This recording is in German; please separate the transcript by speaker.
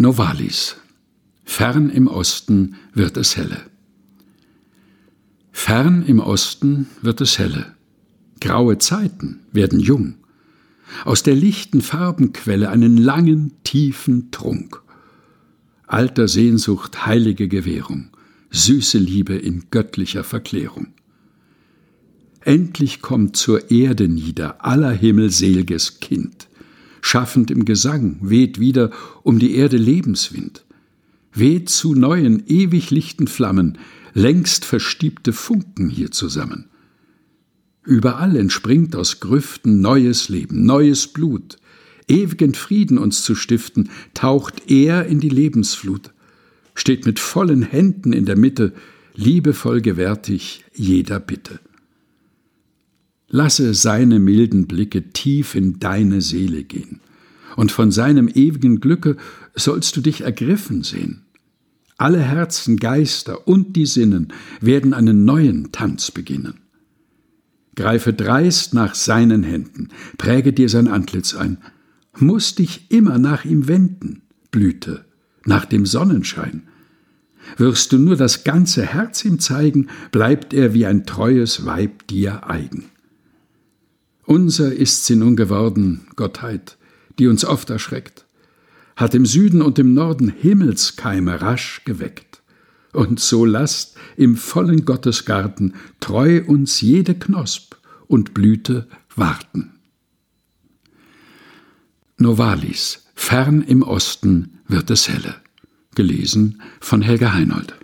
Speaker 1: Novalis. Fern im Osten wird es helle. Fern im Osten wird es helle. Graue Zeiten werden jung. Aus der lichten Farbenquelle einen langen, tiefen Trunk. Alter Sehnsucht heilige Gewährung, süße Liebe in göttlicher Verklärung. Endlich kommt zur Erde nieder aller Himmel selges Kind schaffend im Gesang, weht wieder um die Erde Lebenswind, weht zu neuen, ewig lichten Flammen, längst verstiebte Funken hier zusammen. Überall entspringt aus Grüften neues Leben, neues Blut, ewigen Frieden uns zu stiften, taucht er in die Lebensflut, steht mit vollen Händen in der Mitte, liebevoll gewärtig jeder Bitte. Lasse seine milden Blicke tief in deine Seele gehen, und von seinem ewigen Glücke sollst du dich ergriffen sehen. Alle Herzen, Geister und die Sinnen werden einen neuen Tanz beginnen. Greife dreist nach seinen Händen, präge dir sein Antlitz ein, muss dich immer nach ihm wenden, Blüte, nach dem Sonnenschein. Wirst du nur das ganze Herz ihm zeigen, bleibt er wie ein treues Weib dir eigen. Unser ist sie nun geworden, Gottheit, die uns oft erschreckt, hat im Süden und im Norden Himmelskeime rasch geweckt. Und so lasst im vollen Gottesgarten treu uns jede Knosp und Blüte warten. Novalis, fern im Osten wird es helle. Gelesen von Helga Heinold.